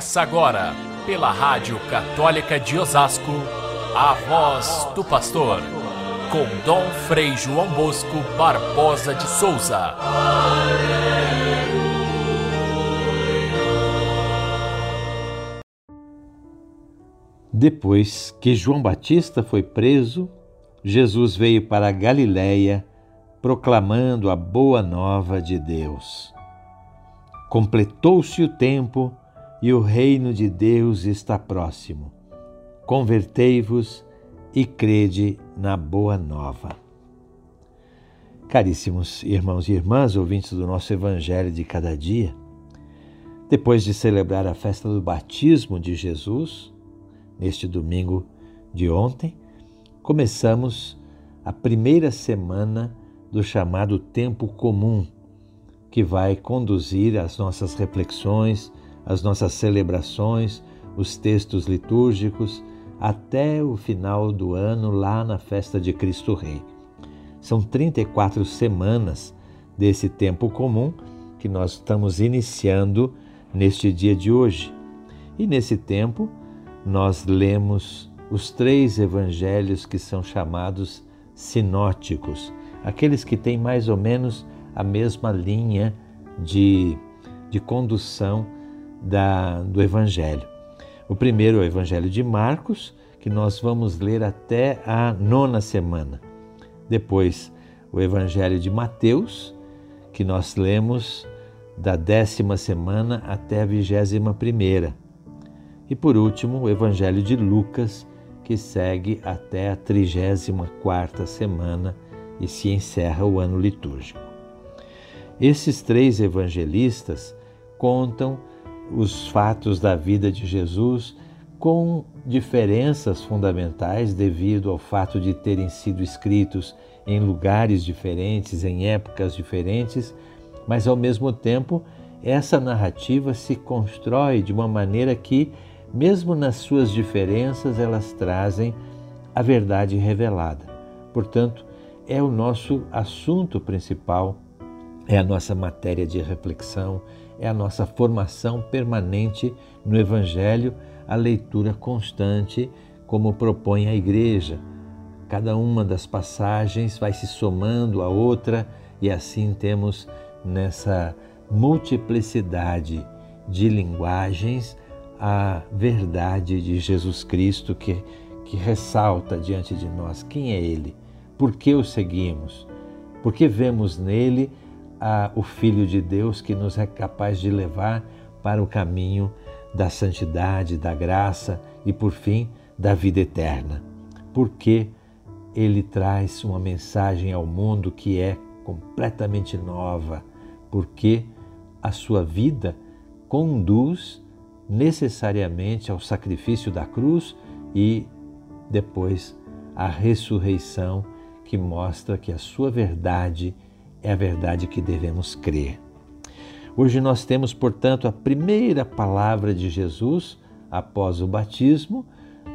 Começa agora, pela Rádio Católica de Osasco, a voz do pastor, com Dom Frei João Bosco Barbosa de Souza. Depois que João Batista foi preso, Jesus veio para Galiléia proclamando a boa nova de Deus. Completou-se o tempo e o reino de Deus está próximo. Convertei-vos e crede na boa nova. Caríssimos irmãos e irmãs, ouvintes do nosso Evangelho de cada dia, depois de celebrar a festa do batismo de Jesus, neste domingo de ontem, começamos a primeira semana do chamado tempo comum, que vai conduzir as nossas reflexões, as nossas celebrações, os textos litúrgicos até o final do ano, lá na festa de Cristo Rei. São 34 semanas desse tempo comum que nós estamos iniciando neste dia de hoje. E nesse tempo, nós lemos os três evangelhos que são chamados sinóticos, aqueles que têm mais ou menos a mesma linha de, de condução da, do Evangelho. O primeiro é o Evangelho de Marcos, que nós vamos ler até a nona semana. Depois, o Evangelho de Mateus, que nós lemos da décima semana até a vigésima primeira. E por último, o Evangelho de Lucas, que segue até a trigésima quarta semana e se encerra o ano litúrgico. Esses três evangelistas contam os fatos da vida de Jesus com diferenças fundamentais devido ao fato de terem sido escritos em lugares diferentes, em épocas diferentes, mas ao mesmo tempo essa narrativa se constrói de uma maneira que, mesmo nas suas diferenças, elas trazem a verdade revelada. Portanto, é o nosso assunto principal, é a nossa matéria de reflexão, é a nossa formação permanente no Evangelho, a leitura constante, como propõe a Igreja. Cada uma das passagens vai se somando a outra e assim temos nessa multiplicidade de linguagens a verdade de Jesus Cristo que, que ressalta diante de nós. Quem é Ele, por que o seguimos, porque vemos nele a, o Filho de Deus que nos é capaz de levar para o caminho da santidade, da graça e, por fim, da vida eterna. Porque ele traz uma mensagem ao mundo que é completamente nova, porque a sua vida conduz necessariamente ao sacrifício da cruz e depois à ressurreição que mostra que a sua verdade é a verdade que devemos crer. Hoje nós temos, portanto, a primeira palavra de Jesus após o batismo,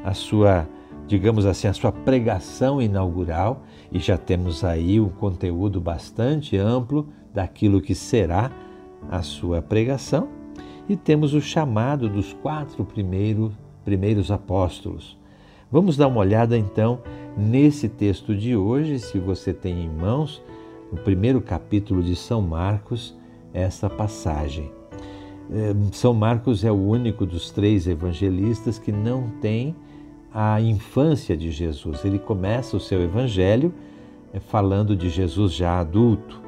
a sua, digamos assim, a sua pregação inaugural, e já temos aí um conteúdo bastante amplo daquilo que será a sua pregação, e temos o chamado dos quatro primeiros, primeiros apóstolos. Vamos dar uma olhada então nesse texto de hoje, se você tem em mãos, no primeiro capítulo de São Marcos, essa passagem. É, São Marcos é o único dos três evangelistas que não tem a infância de Jesus. Ele começa o seu evangelho é, falando de Jesus já adulto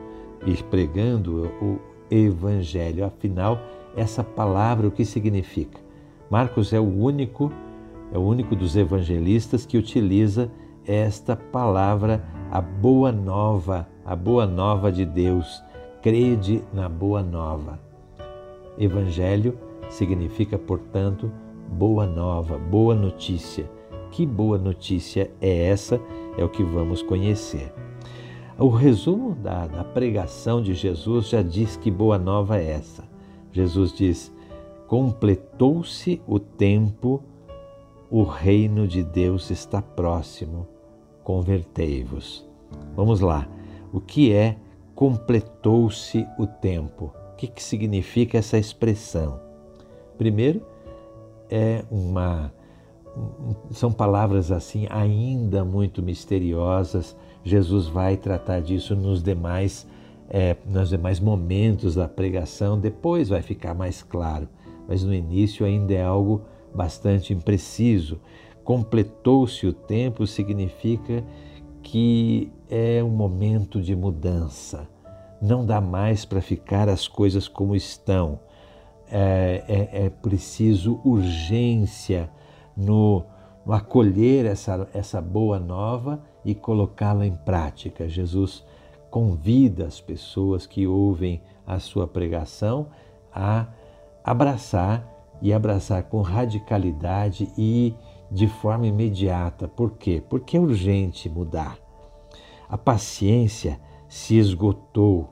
e pregando o evangelho. Afinal, essa palavra o que significa? Marcos é o único, é o único dos evangelistas que utiliza esta palavra, a boa nova a boa nova de Deus. Crede na boa nova. Evangelho significa, portanto, boa nova, boa notícia. Que boa notícia é essa? É o que vamos conhecer. O resumo da, da pregação de Jesus já diz que boa nova é essa. Jesus diz: completou-se o tempo, o reino de Deus está próximo, convertei-vos. Vamos lá. O que é completou-se o tempo? O que, que significa essa expressão? Primeiro, é uma são palavras assim ainda muito misteriosas. Jesus vai tratar disso nos demais é, nos demais momentos da pregação. Depois vai ficar mais claro, mas no início ainda é algo bastante impreciso. Completou-se o tempo significa que é um momento de mudança. Não dá mais para ficar as coisas como estão. É, é, é preciso urgência no, no, acolher essa, essa boa nova e colocá-la em prática. Jesus convida as pessoas que ouvem a sua pregação a abraçar e abraçar com radicalidade e de forma imediata. Por quê? Porque é urgente mudar. A paciência se esgotou.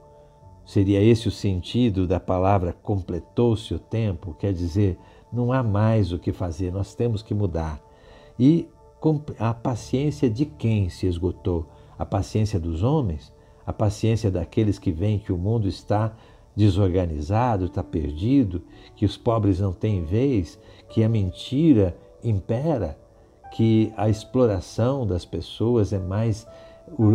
Seria esse o sentido da palavra completou-se o tempo? Quer dizer, não há mais o que fazer, nós temos que mudar. E a paciência de quem se esgotou? A paciência dos homens? A paciência daqueles que veem que o mundo está desorganizado, está perdido, que os pobres não têm vez, que a mentira impera, que a exploração das pessoas é mais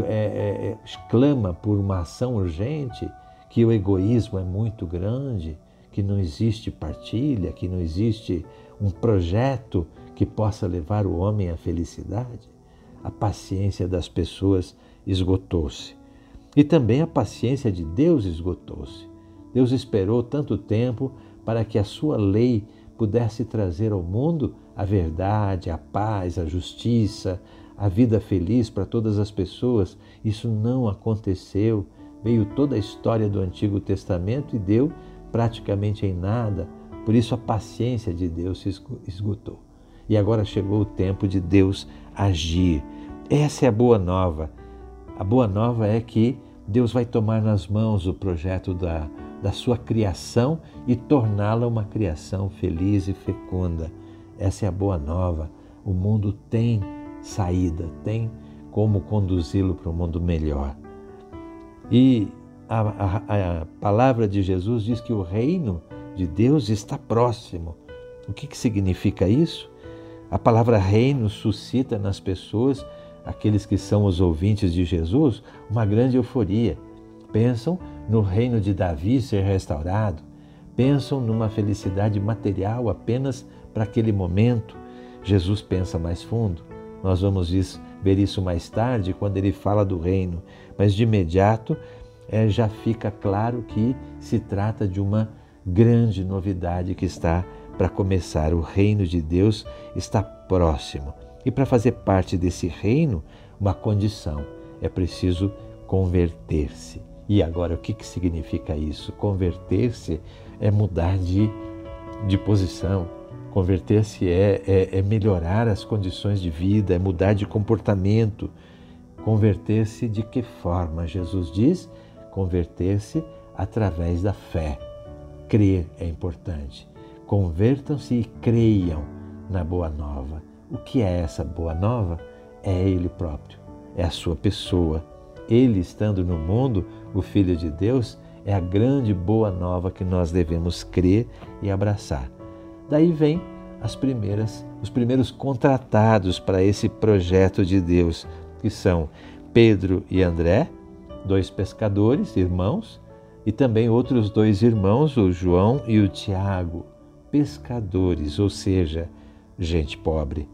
é, é, é, clama por uma ação urgente, que o egoísmo é muito grande, que não existe partilha, que não existe um projeto que possa levar o homem à felicidade. A paciência das pessoas esgotou-se. E também a paciência de Deus esgotou-se. Deus esperou tanto tempo para que a sua lei pudesse trazer ao mundo a verdade, a paz, a justiça, a vida feliz para todas as pessoas. Isso não aconteceu. Veio toda a história do Antigo Testamento e deu praticamente em nada. Por isso a paciência de Deus se esgotou. E agora chegou o tempo de Deus agir. Essa é a boa nova. A boa nova é que Deus vai tomar nas mãos o projeto da, da sua criação e torná-la uma criação feliz e fecunda. Essa é a boa nova. O mundo tem saída, tem como conduzi-lo para um mundo melhor. E a, a, a, palavra de Jesus diz que o reino de Deus está próximo. O que, que significa isso? A palavra reino suscita nas pessoas, aqueles que são os ouvintes de Jesus, uma grande euforia. Pensam no reino de Davi ser restaurado, pensam numa felicidade material apenas para aquele momento. Jesus pensa mais fundo. Nós vamos ver isso mais tarde quando ele fala do reino, mas de imediato é, já fica claro que se trata de uma grande novidade que está para começar. O reino de Deus está próximo. E para fazer parte desse reino, uma condição: é preciso converter-se. E agora, o que, que significa isso? Converter-se é mudar de, de posição, Converter-se é, é, é, melhorar as condições de vida, é mudar de comportamento. Converter-se de que forma? Jesus diz: converter-se através da fé. Crer é importante. Convertam-se e creiam na Boa Nova. O que é essa Boa Nova? É Ele próprio, é a sua pessoa. Ele estando no mundo, o Filho de Deus, é a grande Boa Nova que nós devemos crer e abraçar. Daí vem as primeiras, os primeiros contratados para esse projeto de Deus, que são Pedro e André, dois pescadores, irmãos, e também outros dois irmãos, o João e o Tiago, pescadores, ou seja, gente pobre,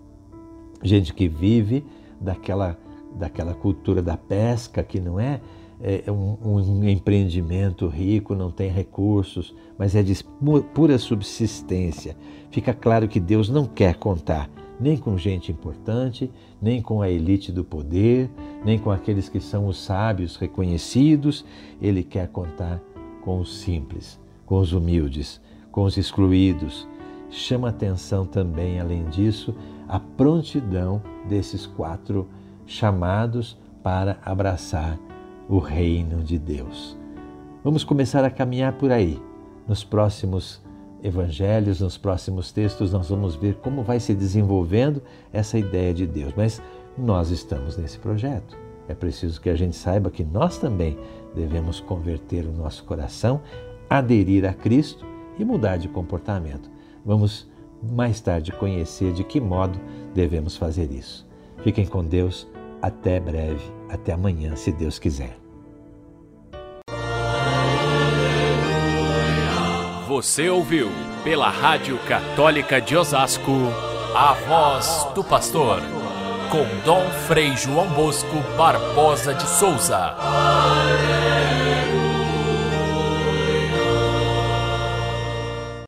gente que vive daquela, daquela cultura da pesca que não é é, é um, um, empreendimento rico, não tem recursos, mas é de pura subsistência. Fica claro que Deus não quer contar nem com gente importante, nem com a elite do poder, nem com aqueles que são os sábios reconhecidos. Ele quer contar com os simples, com os humildes, com os excluídos. Chama atenção também, além disso, a prontidão desses quatro chamados para abraçar o reino de Deus. Vamos começar a caminhar por aí. Nos próximos evangelhos, nos próximos textos, nós vamos ver como vai se desenvolvendo essa ideia de Deus. Mas nós estamos nesse projeto. É preciso que a gente saiba que nós também devemos converter o nosso coração, aderir a Cristo e mudar de comportamento. Vamos mais tarde conhecer de que modo devemos fazer isso. Fiquem com Deus. Até breve. Até amanhã, se Deus quiser. Você ouviu pela Rádio Católica de Osasco a voz do pastor com Dom Frei João Bosco Barbosa de Souza.